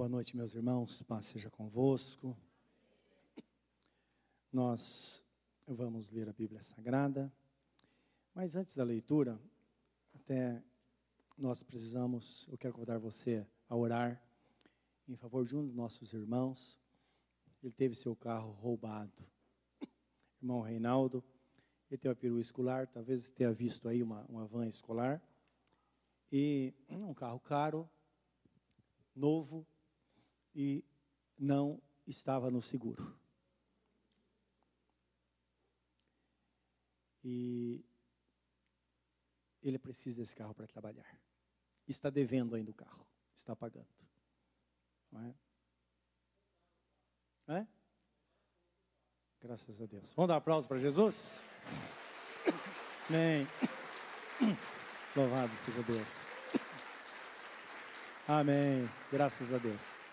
Boa noite, meus irmãos, paz seja convosco. Nós vamos ler a Bíblia Sagrada, mas antes da leitura, até nós precisamos, eu quero convidar você a orar em favor de um dos nossos irmãos. Ele teve seu carro roubado. Irmão Reinaldo, ele tem uma perua escolar, talvez tenha visto aí uma, uma van escolar. E um carro caro, novo, e não estava no seguro. E ele precisa desse carro para trabalhar. Está devendo ainda o carro, está pagando. Não é? É? Graças a Deus. Vamos dar um aplauso para Jesus? Amém. Louvado seja Deus. Amém. Graças a Deus.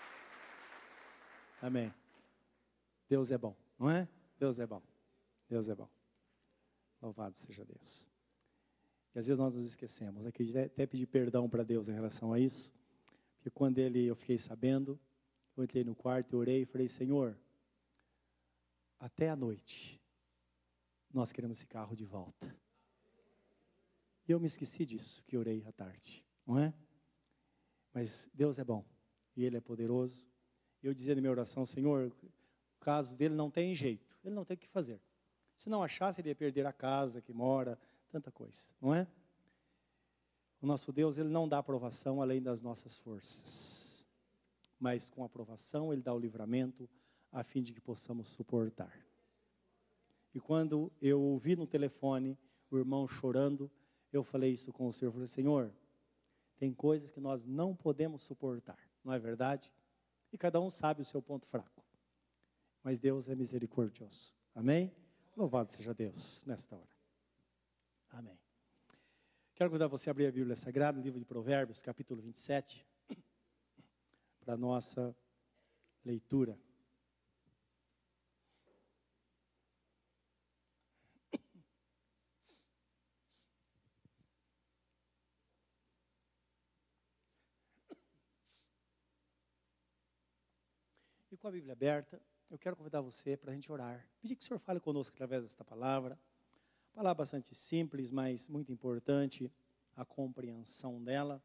Amém. Deus é bom, não é? Deus é bom. Deus é bom. Louvado seja Deus. E às vezes nós nos esquecemos. Até pedir perdão para Deus em relação a isso. Porque quando ele, eu fiquei sabendo, eu entrei no quarto, eu orei e falei, Senhor, até a noite, nós queremos esse carro de volta. E eu me esqueci disso, que orei à tarde, não é? Mas Deus é bom e Ele é poderoso. Eu dizia na minha oração, Senhor, o caso dele não tem jeito, ele não tem o que fazer. Se não achasse, ele ia perder a casa que mora, tanta coisa, não é? O nosso Deus, ele não dá aprovação além das nossas forças. Mas com aprovação, ele dá o livramento a fim de que possamos suportar. E quando eu ouvi no telefone o irmão chorando, eu falei isso com o Senhor. Falei, Senhor, tem coisas que nós não podemos suportar, não é verdade? E cada um sabe o seu ponto fraco. Mas Deus é misericordioso. Amém? Louvado seja Deus nesta hora. Amém. Quero convidar você a abrir a Bíblia Sagrada, livro de Provérbios, capítulo 27, para a nossa leitura. E com a Bíblia aberta, eu quero convidar você para a gente orar. Pedir que o Senhor fale conosco através desta palavra. Palavra bastante simples, mas muito importante a compreensão dela.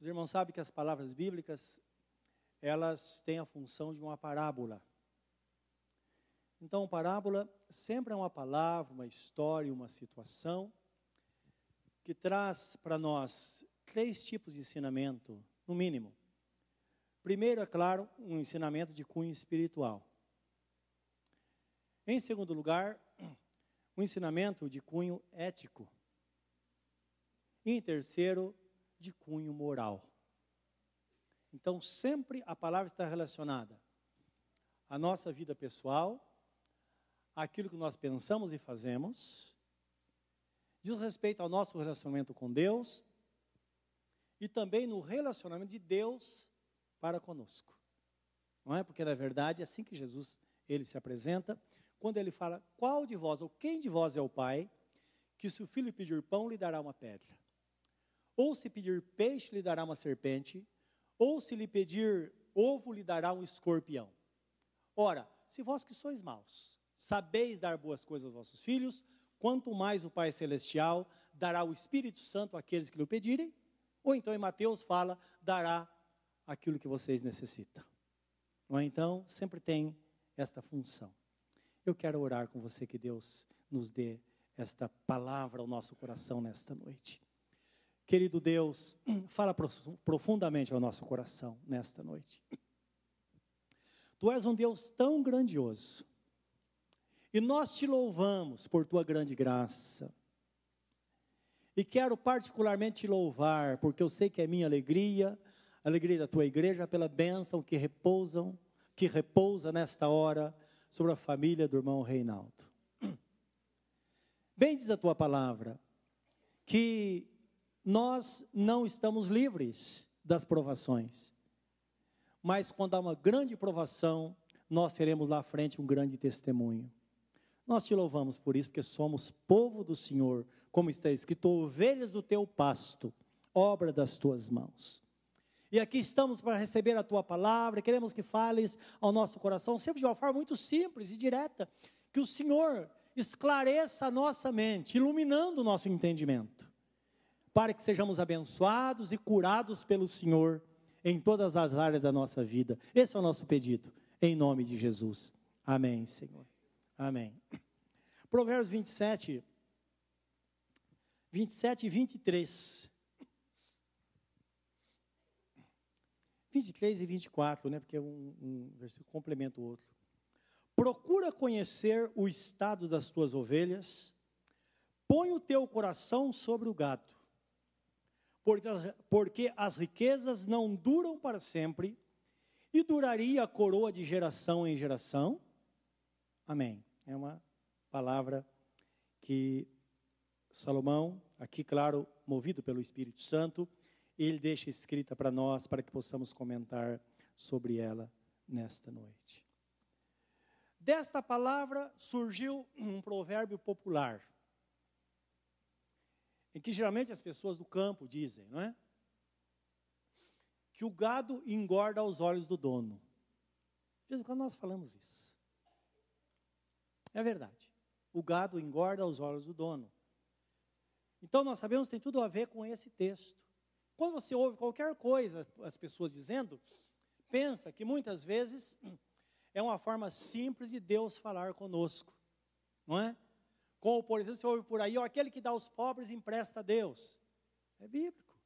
Os irmãos sabem que as palavras bíblicas, elas têm a função de uma parábola. Então, parábola sempre é uma palavra, uma história, uma situação que traz para nós três tipos de ensinamento, no mínimo. Primeiro, é claro, um ensinamento de cunho espiritual. Em segundo lugar, um ensinamento de cunho ético. E em terceiro, de cunho moral. Então, sempre a palavra está relacionada à nossa vida pessoal, àquilo que nós pensamos e fazemos, diz respeito ao nosso relacionamento com Deus e também no relacionamento de Deus para conosco. Não é? Porque na verdade é assim que Jesus ele se apresenta, quando ele fala: "Qual de vós ou quem de vós é o pai que se o filho pedir pão lhe dará uma pedra? Ou se pedir peixe lhe dará uma serpente? Ou se lhe pedir ovo lhe dará um escorpião? Ora, se vós que sois maus, sabeis dar boas coisas aos vossos filhos, quanto mais o Pai celestial dará o Espírito Santo àqueles que lhe pedirem?" Ou então em Mateus fala: "dará aquilo que vocês necessitam. Não é? Então, sempre tem esta função. Eu quero orar com você que Deus nos dê esta palavra ao nosso coração nesta noite. Querido Deus, fala profundamente ao nosso coração nesta noite. Tu és um Deus tão grandioso. E nós te louvamos por tua grande graça. E quero particularmente te louvar, porque eu sei que é minha alegria alegria da tua igreja, pela bênção que repousam, que repousa nesta hora sobre a família do irmão Reinaldo. Bem diz a tua palavra que nós não estamos livres das provações. Mas quando há uma grande provação, nós teremos lá à frente um grande testemunho. Nós te louvamos por isso, porque somos povo do Senhor, como está escrito, ovelhas do teu pasto, obra das tuas mãos. E aqui estamos para receber a tua palavra, queremos que fales ao nosso coração, sempre de uma forma muito simples e direta, que o Senhor esclareça a nossa mente, iluminando o nosso entendimento, para que sejamos abençoados e curados pelo Senhor em todas as áreas da nossa vida. Esse é o nosso pedido, em nome de Jesus. Amém, Senhor. Amém. Provérbios 27, 27 e 23. 23 e 24, né? Porque um, um versículo complementa o outro. Procura conhecer o estado das tuas ovelhas, põe o teu coração sobre o gado, porque as riquezas não duram para sempre, e duraria a coroa de geração em geração. Amém. É uma palavra que Salomão, aqui, claro, movido pelo Espírito Santo, ele deixa escrita para nós, para que possamos comentar sobre ela nesta noite. Desta palavra surgiu um provérbio popular, em que geralmente as pessoas do campo dizem, não é? Que o gado engorda aos olhos do dono. De vez em quando nós falamos isso. É verdade. O gado engorda aos olhos do dono. Então nós sabemos que tem tudo a ver com esse texto. Quando você ouve qualquer coisa, as pessoas dizendo, pensa que muitas vezes é uma forma simples de Deus falar conosco, não é? Como, por exemplo, você ouve por aí, ó, aquele que dá aos pobres empresta a Deus. É bíblico,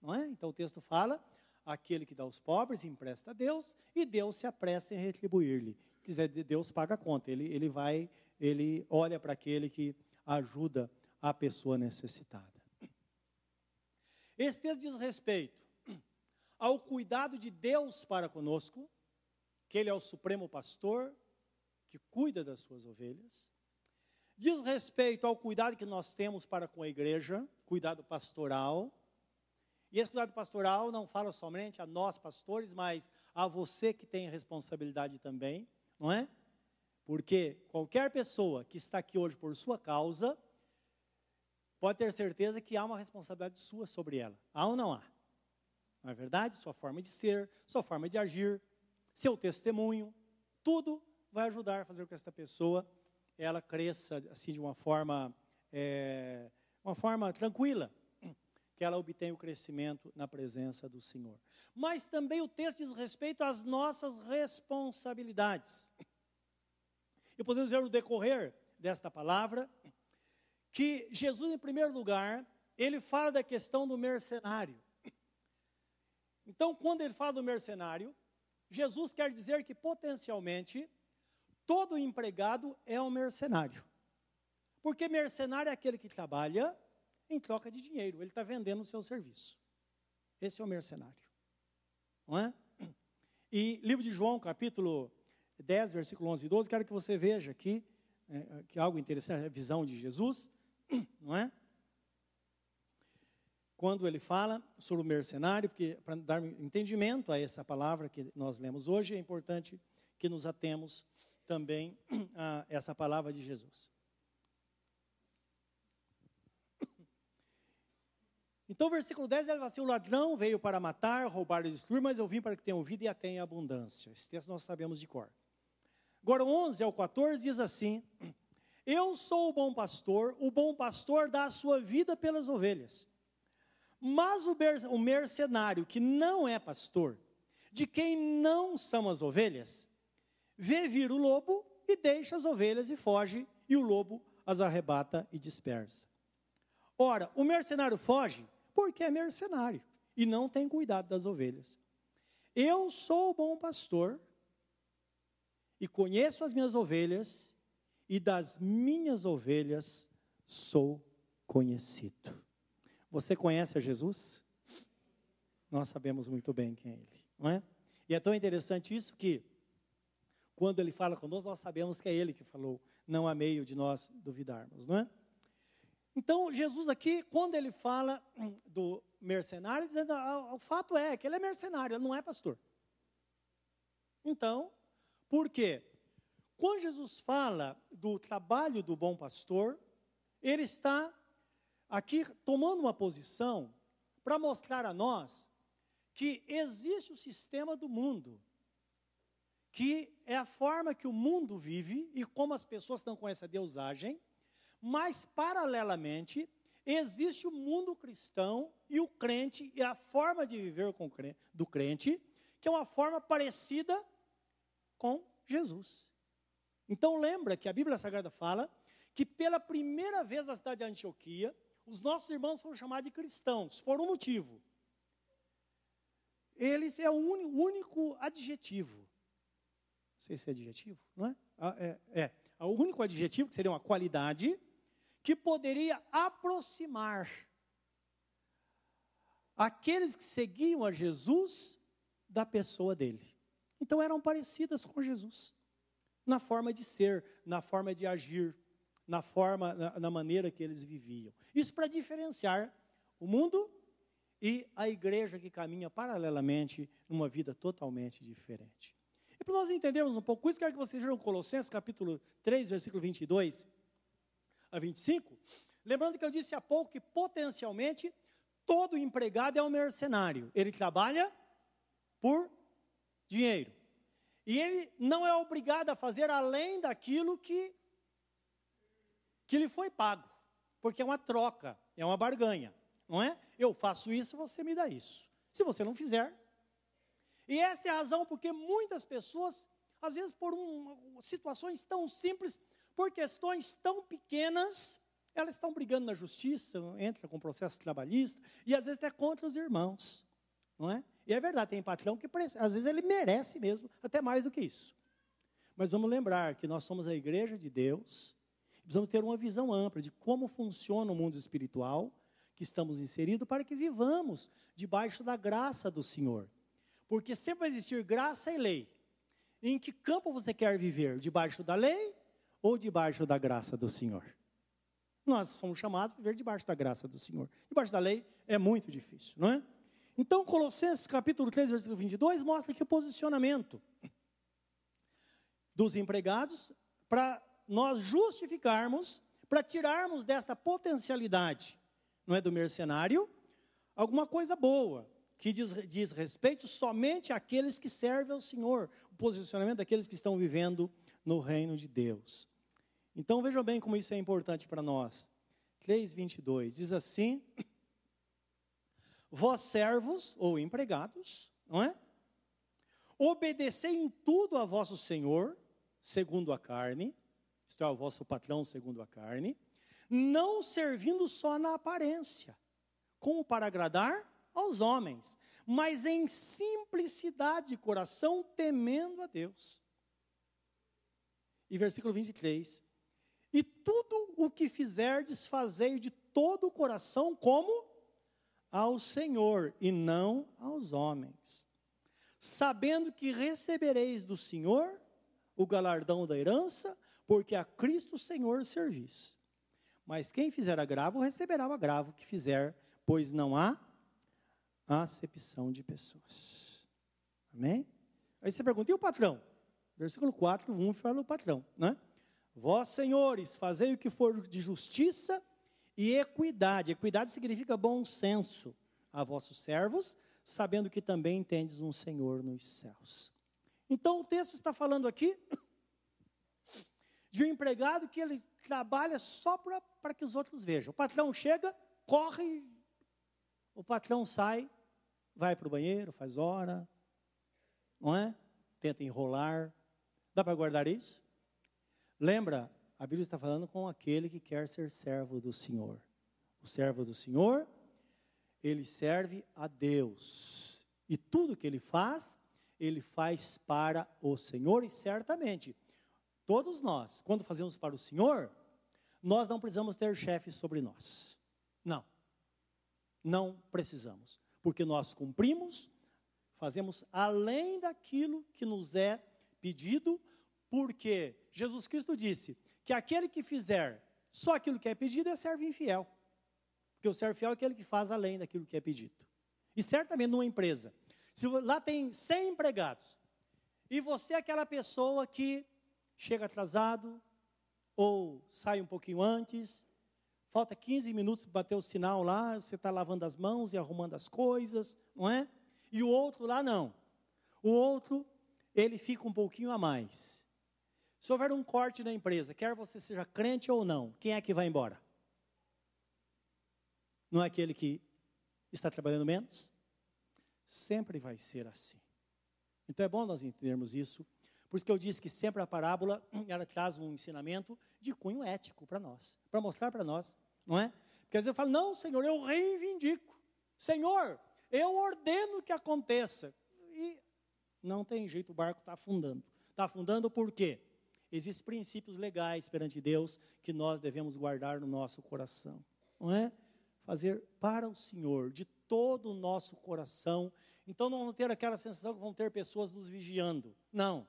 não é? Então o texto fala, aquele que dá aos pobres empresta a Deus e Deus se apressa em retribuir-lhe. Quiser, Deus paga a conta, ele, ele vai, ele olha para aquele que ajuda a pessoa necessitada. Esse texto diz respeito ao cuidado de Deus para conosco, que Ele é o supremo pastor, que cuida das suas ovelhas. Diz respeito ao cuidado que nós temos para com a igreja, cuidado pastoral. E esse cuidado pastoral não fala somente a nós pastores, mas a você que tem responsabilidade também, não é? Porque qualquer pessoa que está aqui hoje por sua causa, pode ter certeza que há uma responsabilidade sua sobre ela. Há ou não há? Não é verdade? Sua forma de ser, sua forma de agir, seu testemunho, tudo vai ajudar a fazer com que esta pessoa ela cresça assim de uma forma, é, uma forma tranquila, que ela obtenha o crescimento na presença do Senhor. Mas também o texto diz respeito às nossas responsabilidades. E podemos ver no decorrer desta palavra que Jesus, em primeiro lugar, ele fala da questão do mercenário. Então, quando ele fala do mercenário, Jesus quer dizer que potencialmente todo empregado é um mercenário. Porque mercenário é aquele que trabalha em troca de dinheiro, ele está vendendo o seu serviço. Esse é o mercenário. Não é? E livro de João, capítulo 10, versículo 11 e 12, quero que você veja aqui, é, que é algo interessante, a visão de Jesus. não é? Quando ele fala sobre o mercenário, porque para dar entendimento a essa palavra que nós lemos hoje, é importante que nos atemos também a essa palavra de Jesus. Então, versículo 10, ele fala assim: O ladrão veio para matar, roubar e destruir, mas eu vim para que tenham vida e a tenham abundância. Esse texto nós sabemos de cor. Agora, 11 ao 14 diz assim: eu sou o bom pastor, o bom pastor dá a sua vida pelas ovelhas. Mas o mercenário que não é pastor, de quem não são as ovelhas, vê vir o lobo e deixa as ovelhas e foge, e o lobo as arrebata e dispersa. Ora, o mercenário foge porque é mercenário e não tem cuidado das ovelhas. Eu sou o bom pastor e conheço as minhas ovelhas e das minhas ovelhas sou conhecido. Você conhece a Jesus? Nós sabemos muito bem quem é Ele, não é? E é tão interessante isso que, quando Ele fala conosco, nós sabemos que é Ele que falou, não há meio de nós duvidarmos, não é? Então, Jesus aqui, quando ele fala do mercenário, dizendo, ah, o fato é que ele é mercenário, ele não é pastor. Então, por quê? Quando Jesus fala do trabalho do bom pastor, ele está aqui tomando uma posição para mostrar a nós que existe o sistema do mundo, que é a forma que o mundo vive e como as pessoas estão com essa deusagem, mas paralelamente existe o mundo cristão e o crente e a forma de viver do crente, que é uma forma parecida com Jesus. Então lembra que a Bíblia Sagrada fala que pela primeira vez na cidade de Antioquia, os nossos irmãos foram chamados de cristãos, por um motivo. Eles é o único adjetivo. Não sei se é adjetivo, não é? Ah, é, é. O único adjetivo, que seria uma qualidade, que poderia aproximar aqueles que seguiam a Jesus da pessoa dele. Então eram parecidas com Jesus, na forma de ser, na forma de agir, na forma, na, na maneira que eles viviam. Isso para diferenciar o mundo e a igreja que caminha paralelamente numa vida totalmente diferente. E para nós entendermos um pouco isso, quero que vocês vejam Colossenses capítulo 3, versículo 22 a 25. Lembrando que eu disse há pouco que potencialmente todo empregado é um mercenário. Ele trabalha por dinheiro. E ele não é obrigado a fazer além daquilo que, que lhe foi pago, porque é uma troca, é uma barganha, não é? Eu faço isso, você me dá isso. Se você não fizer. E esta é a razão porque muitas pessoas, às vezes por um, situações tão simples, por questões tão pequenas, elas estão brigando na justiça, entra com processo trabalhista, e às vezes até contra os irmãos, não é? E é verdade, tem patrão que às vezes ele merece mesmo, até mais do que isso. Mas vamos lembrar que nós somos a igreja de Deus, precisamos ter uma visão ampla de como funciona o mundo espiritual que estamos inseridos para que vivamos debaixo da graça do Senhor. Porque sempre vai existir graça e lei. Em que campo você quer viver? Debaixo da lei ou debaixo da graça do Senhor? Nós somos chamados a viver debaixo da graça do Senhor. Debaixo da lei é muito difícil, não é? Então, Colossenses capítulo 3, versículo 22, mostra que o posicionamento dos empregados para nós justificarmos, para tirarmos dessa potencialidade, não é do mercenário, alguma coisa boa, que diz, diz respeito somente àqueles que servem ao Senhor, o posicionamento daqueles que estão vivendo no reino de Deus. Então vejam bem como isso é importante para nós. 3:22 diz assim: Vós servos ou empregados, não é? Obedecei em tudo a vosso Senhor, segundo a carne, isto é, o vosso patrão segundo a carne, não servindo só na aparência, como para agradar aos homens, mas em simplicidade de coração, temendo a Deus. E versículo 23: E tudo o que fizerdes, fazei de todo o coração, como ao Senhor e não aos homens, sabendo que recebereis do Senhor o galardão da herança, porque a Cristo Senhor servis. Mas quem fizer agravo receberá o agravo que fizer, pois não há acepção de pessoas. Amém? Aí você pergunta, e o patrão? Versículo 4, 1 fala o patrão, né? Vós, senhores, fazei o que for de justiça e equidade. Equidade significa bom senso a vossos servos, sabendo que também tendes um Senhor nos céus. Então o texto está falando aqui de um empregado que ele trabalha só para que os outros vejam. O patrão chega, corre, o patrão sai, vai para o banheiro, faz hora, não é? Tenta enrolar. Dá para guardar isso? Lembra a Bíblia está falando com aquele que quer ser servo do Senhor. O servo do Senhor, ele serve a Deus. E tudo que ele faz, ele faz para o Senhor e certamente todos nós, quando fazemos para o Senhor, nós não precisamos ter chefes sobre nós. Não. Não precisamos, porque nós cumprimos, fazemos além daquilo que nos é pedido, porque Jesus Cristo disse: que aquele que fizer só aquilo que é pedido é servo infiel. Porque o servo fiel é aquele que faz além daquilo que é pedido. E certamente numa empresa, se lá tem 100 empregados, e você é aquela pessoa que chega atrasado, ou sai um pouquinho antes, falta 15 minutos para bater o sinal lá, você está lavando as mãos e arrumando as coisas, não é? e o outro lá não. O outro, ele fica um pouquinho a mais. Se houver um corte na empresa, quer você seja crente ou não, quem é que vai embora? Não é aquele que está trabalhando menos? Sempre vai ser assim. Então é bom nós entendermos isso. Por isso que eu disse que sempre a parábola ela traz um ensinamento de cunho ético para nós, para mostrar para nós, não é? Porque às vezes eu falo, não, Senhor, eu reivindico. Senhor, eu ordeno que aconteça. E não tem jeito, o barco está afundando. Está afundando por quê? Existem princípios legais perante Deus que nós devemos guardar no nosso coração, não é? Fazer para o Senhor, de todo o nosso coração. Então não vamos ter aquela sensação que vão ter pessoas nos vigiando. Não.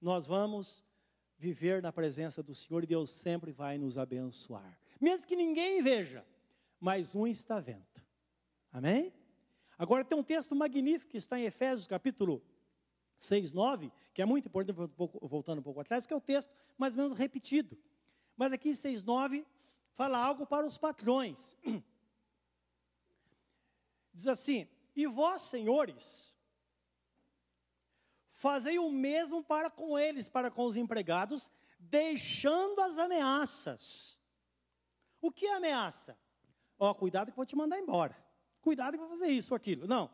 Nós vamos viver na presença do Senhor e Deus sempre vai nos abençoar. Mesmo que ninguém veja, mas um está vendo. Amém? Agora tem um texto magnífico que está em Efésios capítulo 6, 9, que é muito importante, voltando um pouco atrás, porque é o texto mais ou menos repetido. Mas aqui em 6, 9, fala algo para os patrões. Diz assim: E vós, senhores, fazei o mesmo para com eles, para com os empregados, deixando as ameaças. O que é ameaça? Ó, oh, cuidado que eu vou te mandar embora. Cuidado que eu vou fazer isso ou aquilo. Não,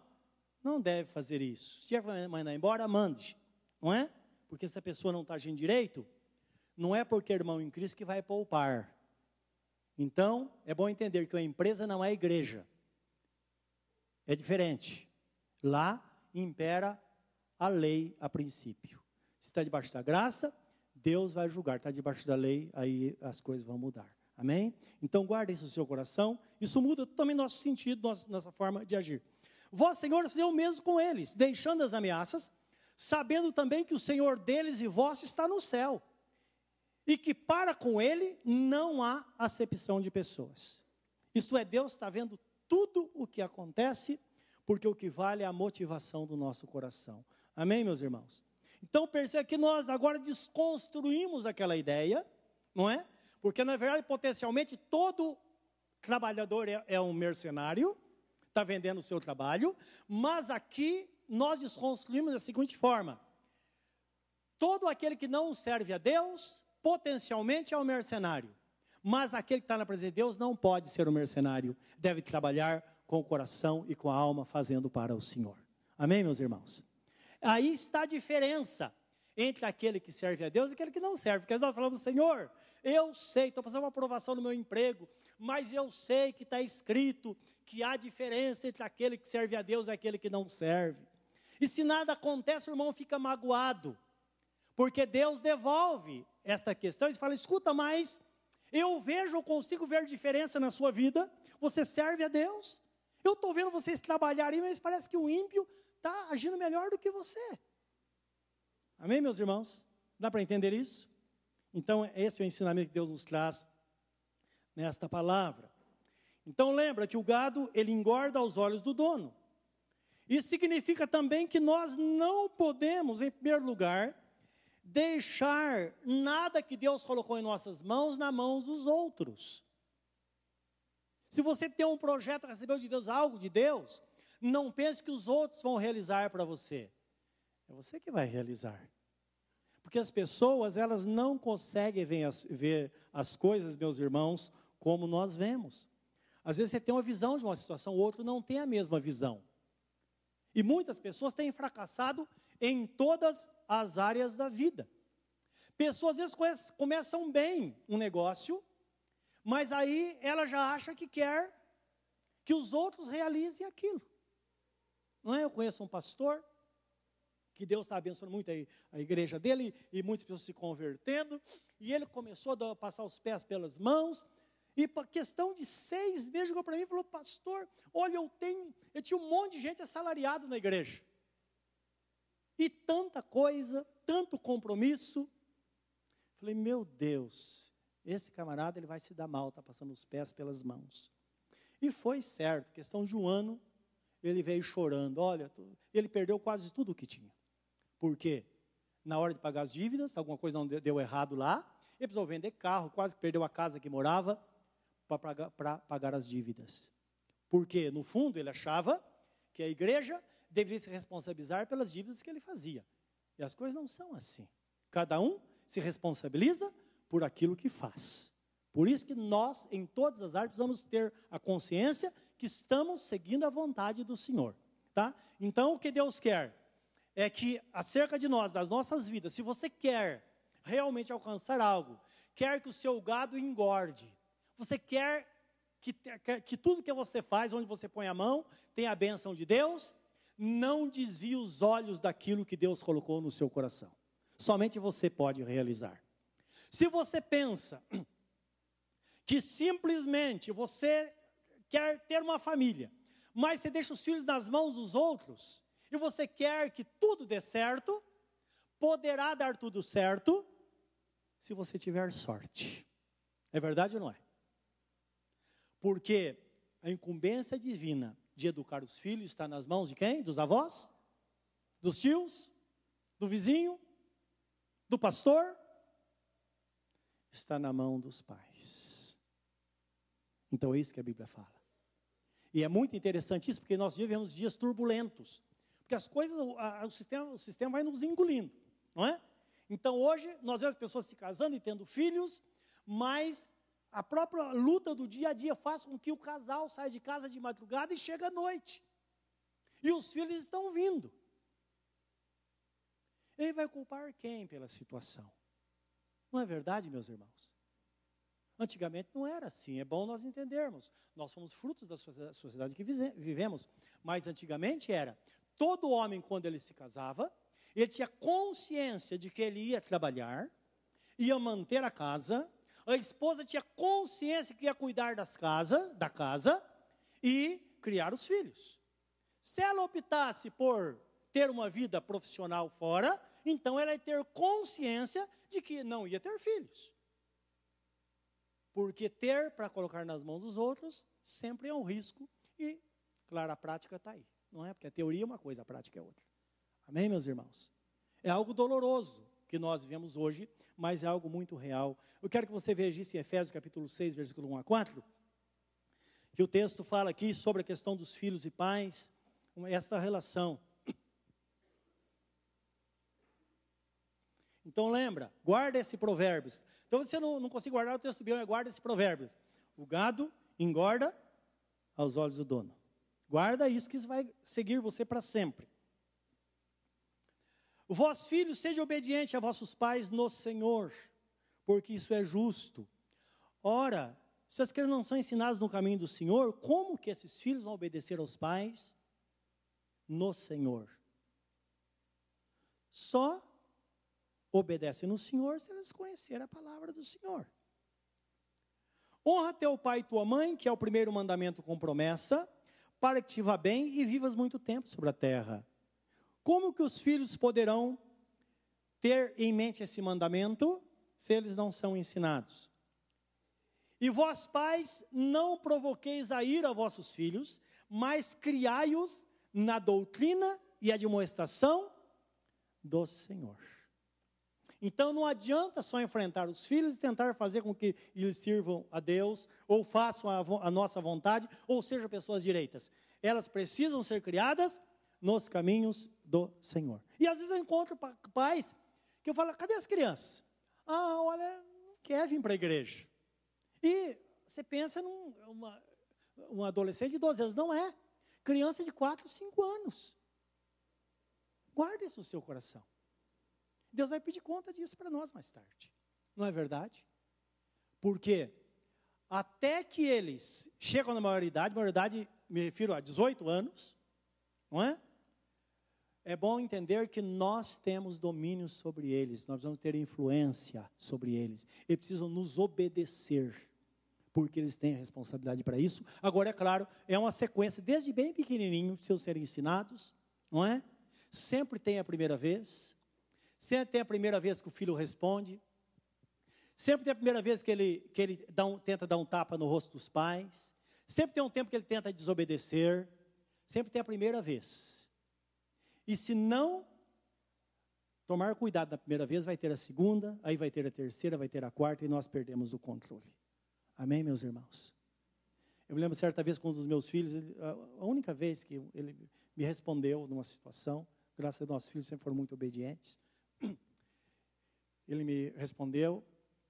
não deve fazer isso. Se é mandar embora, mande. Não é? Porque se a pessoa não está agindo direito, não é porque irmão em Cristo que vai poupar. Então, é bom entender que a empresa não é igreja. É diferente. Lá impera a lei a princípio. Se está debaixo da graça, Deus vai julgar. Está debaixo da lei, aí as coisas vão mudar. Amém? Então guarde isso no seu coração. Isso muda também nosso sentido, nossa forma de agir. Vós, Senhor, fazer o mesmo com eles, deixando as ameaças, sabendo também que o Senhor deles e vós está no céu. E que para com ele não há acepção de pessoas. Isto é, Deus está vendo tudo o que acontece, porque o que vale é a motivação do nosso coração. Amém, meus irmãos? Então perceba que nós agora desconstruímos aquela ideia, não é? Porque na verdade, potencialmente, todo trabalhador é, é um mercenário, está vendendo o seu trabalho, mas aqui nós desconstruímos da seguinte forma: todo aquele que não serve a Deus, potencialmente é um mercenário. Mas aquele que está na presença de Deus não pode ser um mercenário, deve trabalhar com o coração e com a alma, fazendo para o Senhor. Amém, meus irmãos? Aí está a diferença entre aquele que serve a Deus e aquele que não serve. Porque nós falamos, Senhor, eu sei, estou passando uma aprovação no meu emprego, mas eu sei que está escrito que há diferença entre aquele que serve a Deus e aquele que não serve. E se nada acontece, o irmão fica magoado, porque Deus devolve esta questão e fala: escuta, mas eu vejo, eu consigo ver diferença na sua vida, você serve a Deus, eu estou vendo vocês trabalharem, mas parece que o ímpio está agindo melhor do que você. Amém, meus irmãos? Dá para entender isso? Então, esse é o ensinamento que Deus nos traz nesta palavra. Então, lembra que o gado, ele engorda aos olhos do dono. Isso significa também que nós não podemos, em primeiro lugar, deixar nada que Deus colocou em nossas mãos na mãos dos outros. Se você tem um projeto, recebeu de Deus algo de Deus, não pense que os outros vão realizar para você. É você que vai realizar. Porque as pessoas, elas não conseguem ver as, ver as coisas, meus irmãos, como nós vemos. Às vezes você tem uma visão de uma situação, o outro não tem a mesma visão. E muitas pessoas têm fracassado em todas as áreas da vida. Pessoas às vezes começam bem um negócio, mas aí ela já acha que quer que os outros realizem aquilo. Não é? Eu conheço um pastor que Deus está abençoando muito a igreja dele e muitas pessoas se convertendo, e ele começou a passar os pés pelas mãos, e por questão de seis meses chegou para mim e falou, pastor, olha, eu tenho, eu tinha um monte de gente assalariado na igreja. E tanta coisa, tanto compromisso. Falei, meu Deus, esse camarada ele vai se dar mal, está passando os pés pelas mãos. E foi certo, questão de um ano, ele veio chorando. Olha, ele perdeu quase tudo o que tinha. Por quê? Na hora de pagar as dívidas, alguma coisa não deu errado lá, ele precisou vender carro, quase perdeu a casa que morava para pagar, as dívidas. Porque, no fundo, ele achava que a igreja deveria se responsabilizar pelas dívidas que ele fazia. E as coisas não são assim. Cada um se responsabiliza por aquilo que faz. Por isso que nós, em todas as áreas, precisamos ter a consciência que estamos seguindo a vontade do Senhor. Tá? Então, o que Deus quer é que, acerca de nós, das nossas vidas, se você quer realmente alcançar algo, quer que o seu gado engorde, você quer que, que, tudo que você faz, onde você põe a mão, tenha a bênção de Deus, não desvie os olhos daquilo que Deus colocou no seu coração. Somente você pode realizar. Se você pensa que simplesmente você quer ter uma família, mas você deixa os filhos nas mãos dos outros, e você quer que tudo dê certo, poderá dar tudo certo se você tiver sorte. É verdade ou não é? Porque a incumbência divina de educar os filhos está nas mãos de quem? Dos avós? Dos tios? Do vizinho? Do pastor? Está na mão dos pais. Então é isso que a Bíblia fala. E é muito interessante isso, porque nós vivemos dias turbulentos. Porque as coisas, o, sistema, o sistema vai nos engolindo, não é? Então hoje nós vemos pessoas se casando e tendo filhos, mas a própria luta do dia a dia faz com que o casal saia de casa de madrugada e chegue à noite. E os filhos estão vindo. Ele vai culpar quem pela situação? Não é verdade, meus irmãos? Antigamente não era assim, é bom nós entendermos. Nós somos frutos da sociedade que vivemos, mas antigamente era. Todo homem, quando ele se casava, ele tinha consciência de que ele ia trabalhar, ia manter a casa, a esposa tinha consciência que ia cuidar das casas, da casa e criar os filhos. Se ela optasse por ter uma vida profissional fora, então ela ia ter consciência de que não ia ter filhos. Porque ter para colocar nas mãos dos outros sempre é um risco e, claro, a prática está aí. Não é? Porque a teoria é uma coisa, a prática é outra. Amém, meus irmãos? É algo doloroso que nós vivemos hoje, mas é algo muito real. Eu quero que você veja isso em Efésios capítulo 6, versículo 1 a 4, que o texto fala aqui sobre a questão dos filhos e pais, esta relação. Então lembra, guarda esse provérbio. Então você não, não consegue guardar o texto bíblico, guarda esse provérbio. O gado engorda aos olhos do dono. Guarda isso que isso vai seguir você para sempre. Vós, filhos, sejam obedientes a vossos pais no Senhor, porque isso é justo. Ora, se as crianças não são ensinadas no caminho do Senhor, como que esses filhos vão obedecer aos pais no Senhor? Só obedecem no Senhor se eles conhecerem a palavra do Senhor. Honra teu pai e tua mãe, que é o primeiro mandamento com promessa, para que te vá bem e vivas muito tempo sobre a terra. Como que os filhos poderão ter em mente esse mandamento se eles não são ensinados? E vós, pais, não provoqueis a ira a vossos filhos, mas criai-os na doutrina e admoestação do Senhor. Então não adianta só enfrentar os filhos e tentar fazer com que eles sirvam a Deus, ou façam a, a nossa vontade, ou sejam pessoas direitas. Elas precisam ser criadas nos caminhos do Senhor. E às vezes eu encontro pais que eu falo, cadê as crianças? Ah, olha, não quer vir para a igreja. E você pensa numa um adolescente de 12 anos, não é. Criança de 4, 5 anos. Guarde isso no seu coração. Deus vai pedir conta disso para nós mais tarde. Não é verdade? Porque até que eles chegam na maioridade, maioridade me refiro a 18 anos, não é? É bom entender que nós temos domínio sobre eles, nós vamos ter influência sobre eles. Eles precisam nos obedecer, porque eles têm a responsabilidade para isso. Agora, é claro, é uma sequência, desde bem pequenininho, precisam ser ensinados, não é? Sempre tem a primeira vez, sempre tem a primeira vez que o filho responde, sempre tem a primeira vez que ele, que ele dá um, tenta dar um tapa no rosto dos pais, sempre tem um tempo que ele tenta desobedecer, sempre tem a primeira vez. E se não tomar cuidado na primeira vez, vai ter a segunda, aí vai ter a terceira, vai ter a quarta e nós perdemos o controle. Amém, meus irmãos? Eu me lembro certa vez com um dos meus filhos, a única vez que ele me respondeu numa situação, graças a Deus, nossos filhos sempre foram muito obedientes. Ele me respondeu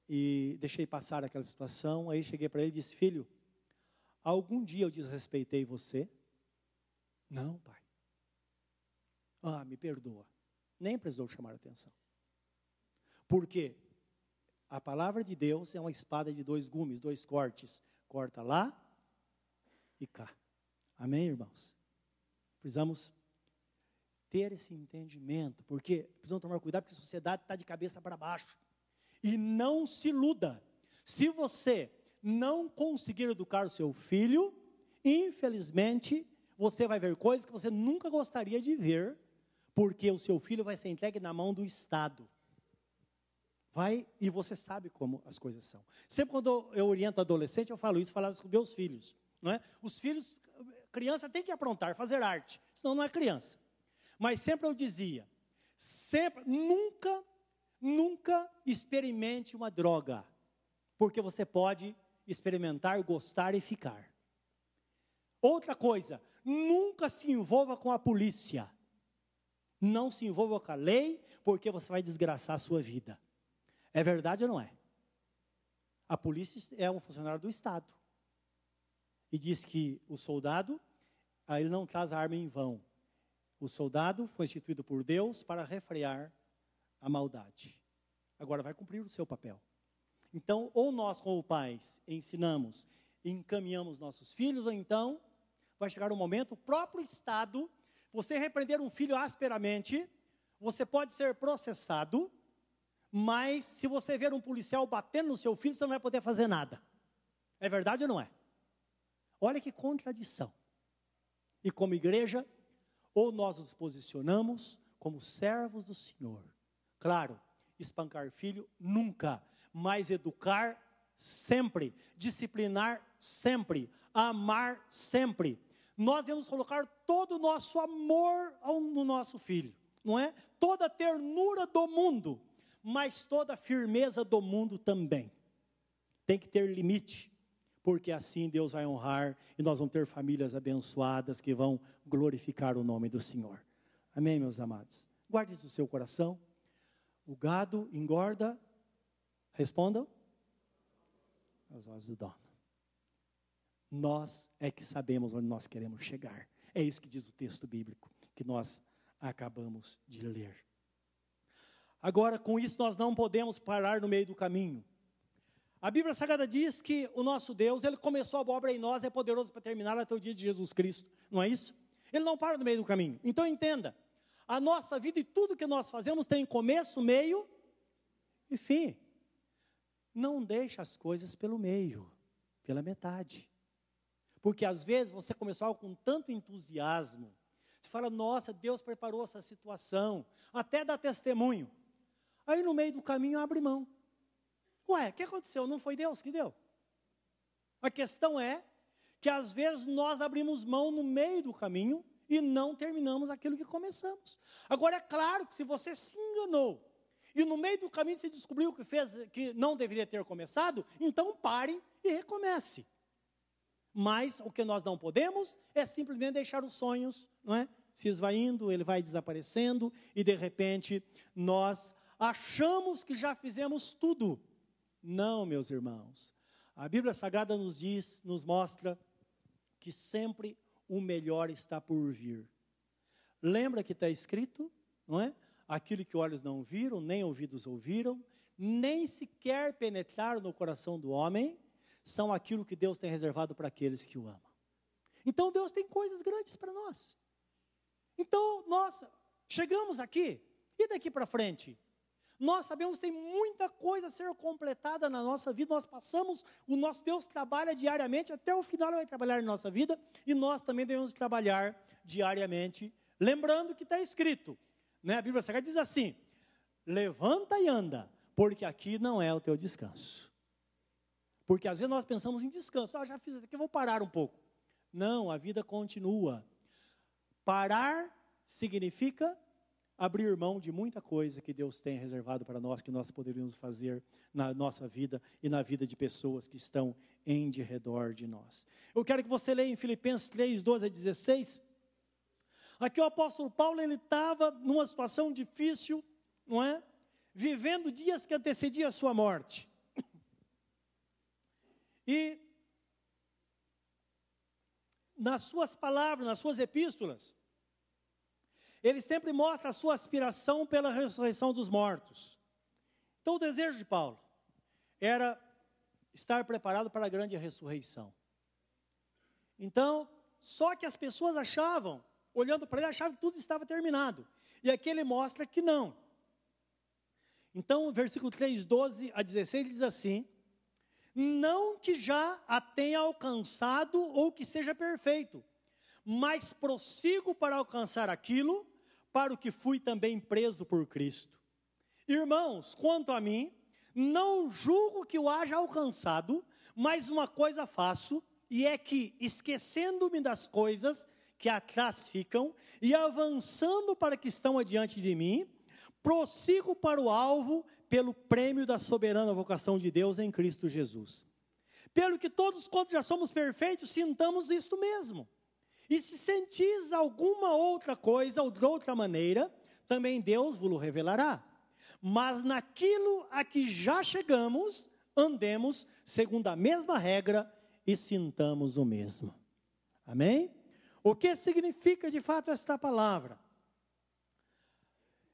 e deixei passar aquela situação. Aí cheguei para ele e disse: Filho, algum dia eu desrespeitei você? Não, pai. Ah, me perdoa. Nem precisou chamar atenção. Por quê? A palavra de Deus é uma espada de dois gumes, dois cortes. Corta lá e cá. Amém, irmãos? Precisamos ter esse entendimento, porque precisamos tomar cuidado, porque a sociedade está de cabeça para baixo. E não se iluda. Se você não conseguir educar o seu filho, infelizmente, você vai ver coisas que você nunca gostaria de ver, porque o seu filho vai ser entregue na mão do Estado. Vai, e você sabe como as coisas são. Sempre quando eu oriento adolescente, eu falo isso, falo isso com meus filhos. Não é? Os filhos, criança tem que aprontar, fazer arte, senão não é criança. Mas sempre eu dizia, sempre, nunca, nunca experimente uma droga, porque você pode experimentar, gostar e ficar. Outra coisa, nunca se envolva com a polícia. Não se envolva com a lei, porque você vai desgraçar a sua vida. É verdade ou não é? A polícia é um funcionário do Estado. E diz que o soldado, ah, ele não traz a arma em vão. O soldado foi instituído por Deus para refrear a maldade. Agora vai cumprir o seu papel. Então, ou nós, como pais, ensinamos, encaminhamos nossos filhos, ou então vai chegar um momento, o próprio Estado, você repreender um filho asperamente, você pode ser processado, mas se você ver um policial batendo no seu filho, você não vai poder fazer nada. É verdade ou não é? Olha que contradição. E como igreja, ou nós nos posicionamos como servos do Senhor. Claro, espancar filho nunca, mas educar sempre, disciplinar sempre, amar sempre. Nós vamos colocar todo o nosso amor no nosso filho, não é? Toda a ternura do mundo mas toda a firmeza do mundo também. Tem que ter limite, porque assim Deus vai honrar e nós vamos ter famílias abençoadas que vão glorificar o nome do Senhor. Amém, meus amados? Guarde isso no seu coração. O gado engorda, respondam, as vozes do dono. Nós é que sabemos onde nós queremos chegar. É isso que diz o texto bíblico que nós acabamos de ler. Agora, com isso, nós não podemos parar no meio do caminho. A Bíblia Sagrada diz que o nosso Deus, ele começou a obra em nós, é poderoso para terminar até o dia de Jesus Cristo, não é isso? Ele não para no meio do caminho. Então entenda, a nossa vida e tudo que nós fazemos tem começo, meio e fim. Não deixe as coisas pelo meio, pela metade. Porque às vezes você começou algo com tanto entusiasmo, você fala, nossa, Deus preparou essa situação, até dá testemunho. Aí no meio do caminho abre mão. Ué, o que aconteceu? Não foi Deus que deu? A questão é que às vezes nós abrimos mão no meio do caminho e não terminamos aquilo que começamos. Agora é claro que se você se enganou e no meio do caminho se descobriu que fez que não deveria ter começado, então pare e recomece. Mas o que nós não podemos é simplesmente deixar os sonhos, não é? Se esvaindo, ele vai desaparecendo e de repente nós achamos que já fizemos tudo. Não, meus irmãos. A Bíblia Sagrada nos diz, nos mostra que sempre o melhor está por vir. Lembra que está escrito, não é? Aquilo que olhos não viram, nem ouvidos ouviram, nem sequer penetraram no coração do homem, são aquilo que Deus tem reservado para aqueles que o amam. Então Deus tem coisas grandes para nós. Então, nós chegamos aqui, e daqui para frente? Nós sabemos que tem muita coisa a ser completada na nossa vida, nós passamos, o nosso Deus trabalha diariamente, até o final ele vai trabalhar em nossa vida, e nós também devemos trabalhar diariamente, lembrando que está escrito, né? a Bíblia Sagrada diz assim: levanta e anda, porque aqui não é o teu descanso. Porque às vezes nós pensamos em descanso, ah, já fiz aqui, vou parar um pouco. Não, a vida continua. Parar significa abrir mão de muita coisa que Deus tem reservado para nós, que nós poderíamos fazer na nossa vida e na vida de pessoas que estão em de redor de nós. Eu quero que você leia em Filipenses 3, 12 a 16. Aqui o apóstolo Paulo ele estava numa situação difícil, não é? Vivendo dias que antecediam a sua morte. E nas suas palavras, nas suas epístolas, ele sempre mostra a sua aspiração pela ressurreição dos mortos. Então, o desejo de Paulo era estar preparado para a grande ressurreição. Então, só que as pessoas achavam, olhando para ele, achavam que tudo estava terminado. E aqui ele mostra que não. Então, versículo 3, 12 a 16, ele diz assim: Não que já a tenha alcançado ou que seja perfeito, mas prossigo para alcançar aquilo para o que fui também preso por Cristo. Irmãos, quanto a mim, não julgo que o haja alcançado, mas uma coisa faço, e é que, esquecendo-me das coisas que atrás ficam e avançando para que estão adiante de mim, prossigo para o alvo pelo prêmio da soberana vocação de Deus em Cristo Jesus. Pelo que todos quantos já somos perfeitos, sintamos isto mesmo. E se sentis alguma outra coisa ou de outra maneira, também Deus vos revelará. Mas naquilo a que já chegamos, andemos segundo a mesma regra e sintamos o mesmo. Amém? O que significa de fato esta palavra?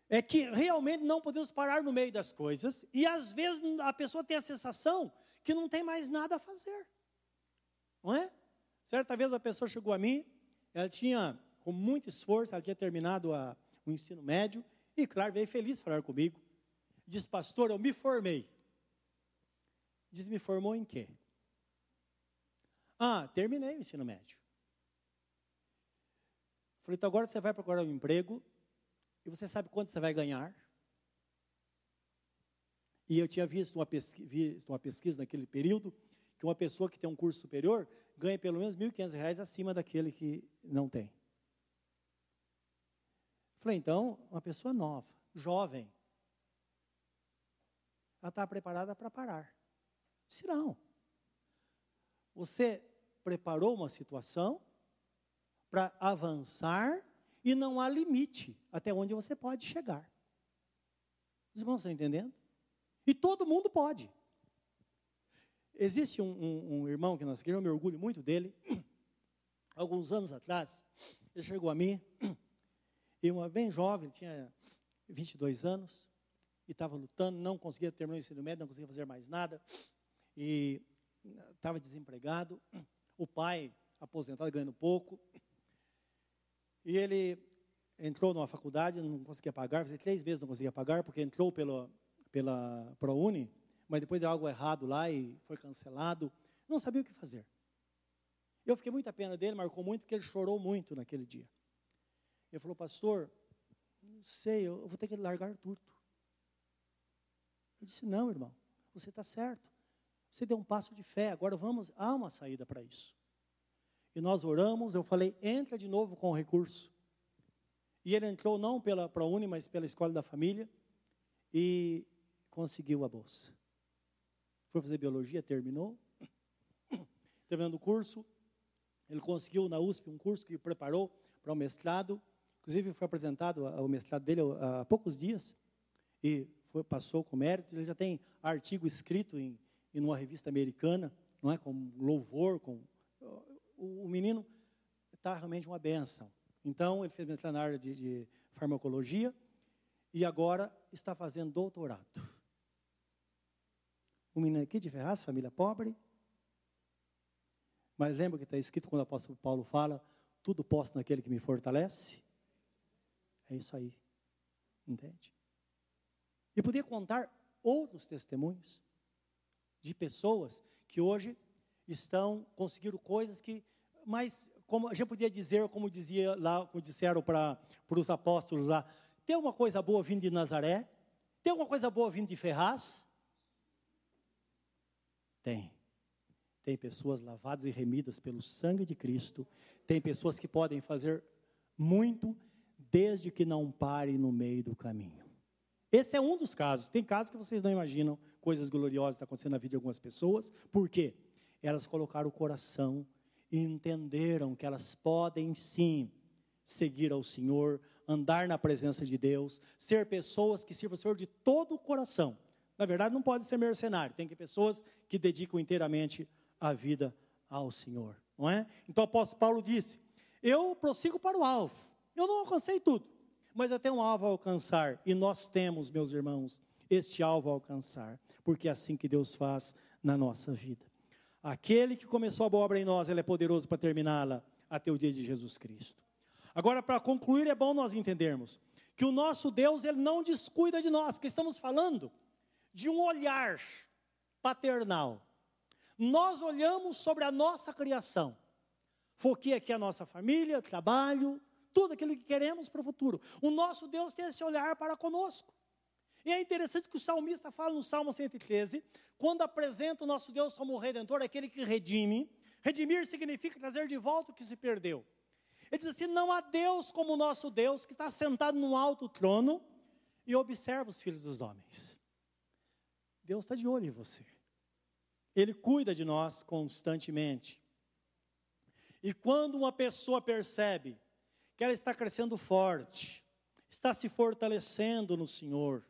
É que realmente não podemos parar no meio das coisas e às vezes a pessoa tem a sensação que não tem mais nada a fazer. Não é? Certa vez a pessoa chegou a mim, ela tinha, com muito esforço, ela tinha terminado a, o ensino médio e, claro, veio feliz falar comigo. Diz, pastor, eu me formei. Diz, me formou em quê? Ah, terminei o ensino médio. Falei, então agora você vai procurar um emprego e você sabe quanto você vai ganhar? E eu tinha visto uma, pesquisa, visto uma pesquisa naquele período que uma pessoa que tem um curso superior ganha pelo menos R$ 1.500 acima daquele que não tem. Falei, então, uma pessoa nova, jovem, ela está preparada para parar. Se não, você preparou uma situação para avançar e não há limite até onde você pode chegar. Os irmãos estão entendendo? E todo mundo pode. Existe um, um, um irmão que nós queremos, eu me orgulho muito dele. Alguns anos atrás, ele chegou a mim, e uma bem jovem, tinha 22 anos, e estava lutando, não conseguia terminar o ensino médio, não conseguia fazer mais nada, e estava desempregado, o pai aposentado ganhando pouco, e ele entrou numa faculdade, não conseguia pagar, fazia três meses não conseguia pagar, porque entrou pela, pela ProUni, mas depois deu algo errado lá e foi cancelado, não sabia o que fazer. Eu fiquei muita pena dele, marcou muito, porque ele chorou muito naquele dia. Ele falou, pastor, não sei, eu vou ter que largar tudo. Eu disse, não, irmão, você está certo. Você deu um passo de fé, agora vamos, há uma saída para isso. E nós oramos, eu falei, entra de novo com o recurso. E ele entrou não pela ProUni, mas pela escola da família e conseguiu a bolsa. Foi fazer biologia, terminou. Terminando o curso, ele conseguiu na USP um curso que preparou para o mestrado. Inclusive foi apresentado o mestrado dele há poucos dias e foi, passou com mérito. Ele já tem artigo escrito em e numa revista americana, não é, com louvor, com o, o menino está realmente uma benção. Então ele fez mestrado na área de, de farmacologia e agora está fazendo doutorado. O menino aqui de Ferraz, família pobre. Mas lembra que está escrito quando o apóstolo Paulo fala: tudo posso naquele que me fortalece? É isso aí. Entende? E podia contar outros testemunhos de pessoas que hoje estão conseguindo coisas que, mas como a gente podia dizer, como dizia lá, como disseram para os apóstolos lá, tem uma coisa boa vindo de Nazaré? Tem alguma coisa boa vindo de Ferraz? Tem. Tem pessoas lavadas e remidas pelo sangue de Cristo. Tem pessoas que podem fazer muito, desde que não parem no meio do caminho. Esse é um dos casos. Tem casos que vocês não imaginam coisas gloriosas acontecendo na vida de algumas pessoas. Por quê? Elas colocaram o coração e entenderam que elas podem sim seguir ao Senhor, andar na presença de Deus, ser pessoas que sirvam ao Senhor de todo o coração. Na verdade, não pode ser mercenário, tem que ter pessoas que dedicam inteiramente a vida ao Senhor, não é? Então o apóstolo Paulo disse: Eu prossigo para o alvo. Eu não alcancei tudo, mas eu tenho um alvo a alcançar, e nós temos, meus irmãos, este alvo a alcançar, porque é assim que Deus faz na nossa vida. Aquele que começou a boa obra em nós, ele é poderoso para terminá-la até o dia de Jesus Cristo. Agora, para concluir, é bom nós entendermos que o nosso Deus, ele não descuida de nós, porque estamos falando de um olhar paternal. Nós olhamos sobre a nossa criação. Foquei aqui a nossa família, trabalho, tudo aquilo que queremos para o futuro. O nosso Deus tem esse olhar para conosco. E é interessante que o salmista fala no Salmo 113, quando apresenta o nosso Deus como redentor, aquele que redime. Redimir significa trazer de volta o que se perdeu. Ele diz assim: não há Deus como o nosso Deus, que está sentado no alto trono e observa os filhos dos homens. Deus está de olho em você. Ele cuida de nós constantemente. E quando uma pessoa percebe que ela está crescendo forte, está se fortalecendo no Senhor,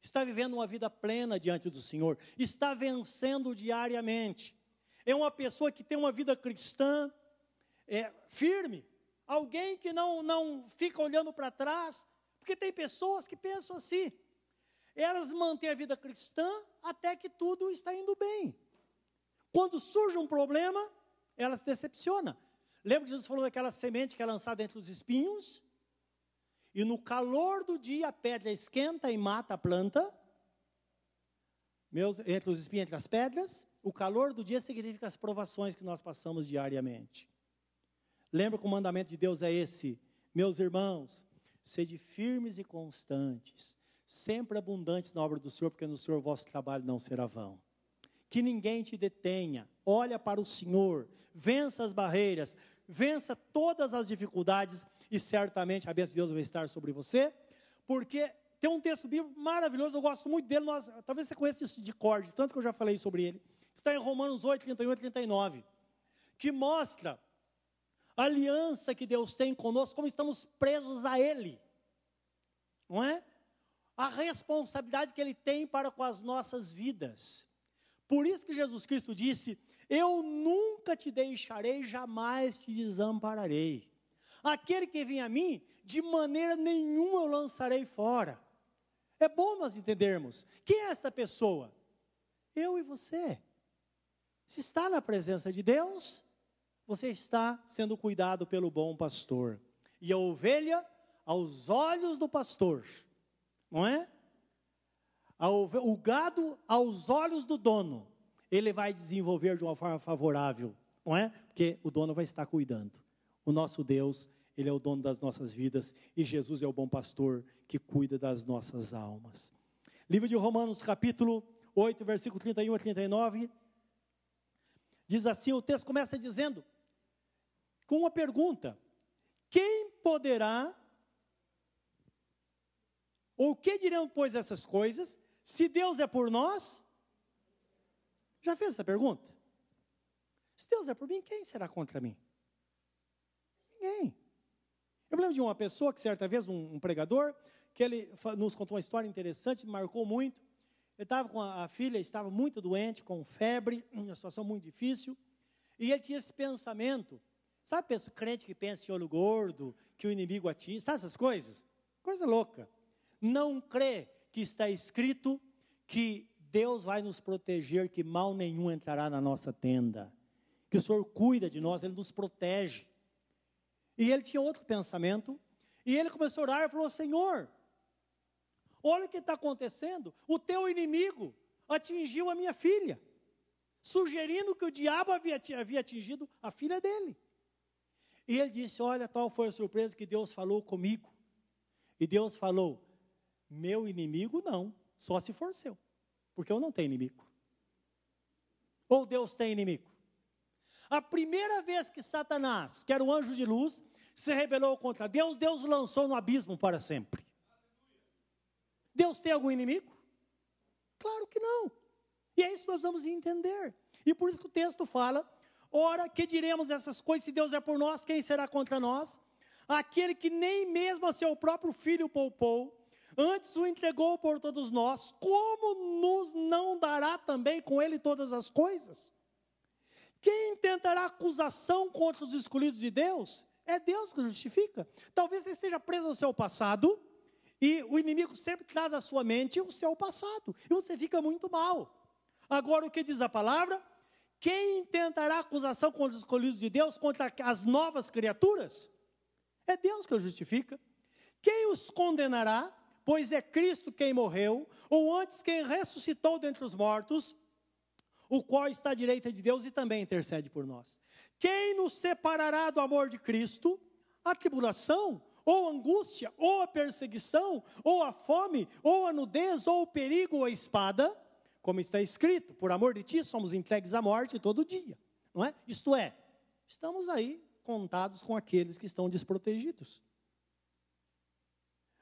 está vivendo uma vida plena diante do Senhor, está vencendo diariamente. É uma pessoa que tem uma vida cristã é, firme, alguém que não, não fica olhando para trás, porque tem pessoas que pensam assim, elas mantêm a vida cristã até que tudo está indo bem. Quando surge um problema, elas se decepcionam. Lembra que Jesus falou daquela semente que é lançada entre os espinhos? E no calor do dia a pedra esquenta e mata a planta, meus, entre os espinhos, entre as pedras, o calor do dia significa as provações que nós passamos diariamente. Lembra que o mandamento de Deus é esse? Meus irmãos, sede firmes e constantes, sempre abundantes na obra do Senhor, porque no Senhor o vosso trabalho não será vão. Que ninguém te detenha, olha para o Senhor, vença as barreiras, vença todas as dificuldades e certamente a bênção de Deus vai estar sobre você, porque tem um texto bíblico maravilhoso, eu gosto muito dele, nós, talvez você conheça isso de corde, tanto que eu já falei sobre ele. Está em Romanos 8, 31 e 39, que mostra a aliança que Deus tem conosco, como estamos presos a Ele, não é? A responsabilidade que Ele tem para com as nossas vidas. Por isso que Jesus Cristo disse: Eu nunca te deixarei, jamais te desampararei. Aquele que vem a mim, de maneira nenhuma eu lançarei fora. É bom nós entendermos. Quem é esta pessoa? Eu e você. Se está na presença de Deus, você está sendo cuidado pelo bom pastor. E a ovelha, aos olhos do pastor, não é? O gado, aos olhos do dono, ele vai desenvolver de uma forma favorável, não é? Porque o dono vai estar cuidando. O nosso Deus, Ele é o dono das nossas vidas e Jesus é o bom pastor que cuida das nossas almas. Livro de Romanos, capítulo 8, versículo 31 a 39. Diz assim: o texto começa dizendo, com uma pergunta: Quem poderá, ou que dirão, pois, essas coisas, se Deus é por nós? Já fez essa pergunta? Se Deus é por mim, quem será contra mim? Ninguém. Eu me lembro de uma pessoa que certa vez, um, um pregador, que ele nos contou uma história interessante, me marcou muito. Ele estava com a, a, filha, estava muito doente, com febre, uma situação muito difícil, e ele tinha esse pensamento. Sabe pensa, crente que pensa em olho gordo, que o inimigo atinge, sabe essas coisas? Coisa louca. Não crê que está escrito que Deus vai nos proteger, que mal nenhum entrará na nossa tenda. Que o Senhor cuida de nós, Ele nos protege. E ele tinha outro pensamento. E ele começou a orar e falou: Senhor, olha o que está acontecendo. O teu inimigo atingiu a minha filha, sugerindo que o diabo havia, havia atingido a filha dele. E ele disse: Olha, tal foi a surpresa que Deus falou comigo. E Deus falou: Meu inimigo não, só se for seu, porque eu não tenho inimigo. Ou Deus tem inimigo? A primeira vez que Satanás, que era o anjo de luz, se rebelou contra Deus, Deus o lançou no abismo para sempre. Deus tem algum inimigo? Claro que não. E é isso que nós vamos entender. E por isso que o texto fala: ora, que diremos essas coisas? Se Deus é por nós, quem será contra nós? aquele que nem mesmo a seu próprio filho poupou, antes o entregou por todos nós, como nos não dará também com ele todas as coisas? Quem tentará acusação contra os escolhidos de Deus? É Deus que justifica. Talvez você esteja preso ao seu passado, e o inimigo sempre traz à sua mente o seu passado, e você fica muito mal. Agora, o que diz a palavra? Quem tentará acusação contra os escolhidos de Deus, contra as novas criaturas? É Deus que o justifica. Quem os condenará? Pois é Cristo quem morreu, ou antes quem ressuscitou dentre os mortos, o qual está à direita de Deus e também intercede por nós. Quem nos separará do amor de Cristo? A tribulação, ou a angústia, ou a perseguição, ou a fome, ou a nudez, ou o perigo, ou a espada? Como está escrito, por amor de ti somos entregues à morte todo dia, não é? Isto é, estamos aí contados com aqueles que estão desprotegidos.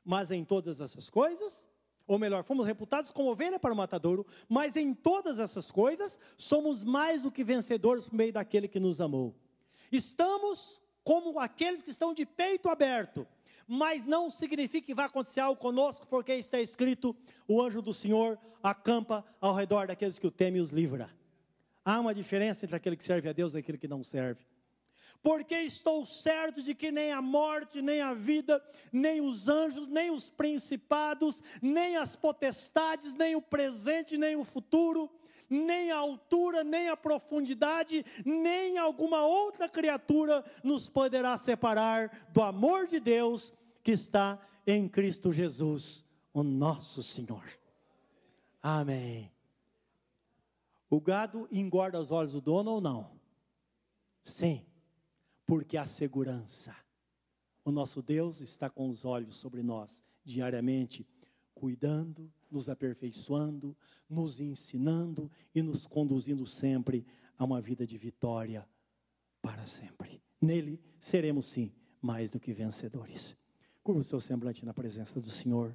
Mas em todas essas coisas, ou melhor, fomos reputados como ovelha para o matadouro, mas em todas essas coisas somos mais do que vencedores por meio daquele que nos amou. Estamos como aqueles que estão de peito aberto, mas não significa que vai acontecer algo conosco, porque está escrito: o anjo do Senhor acampa ao redor daqueles que o temem e os livra. Há uma diferença entre aquele que serve a Deus e aquele que não serve porque estou certo de que nem a morte, nem a vida, nem os anjos, nem os principados, nem as potestades, nem o presente, nem o futuro, nem a altura, nem a profundidade, nem alguma outra criatura nos poderá separar do amor de Deus que está em Cristo Jesus, o nosso Senhor. Amém. O gado engorda os olhos do dono ou não? Sim porque há segurança. O nosso Deus está com os olhos sobre nós diariamente, cuidando, nos aperfeiçoando, nos ensinando e nos conduzindo sempre a uma vida de vitória para sempre. Nele seremos sim mais do que vencedores. Curva o seu semblante na presença do Senhor.